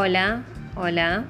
Hola, hola.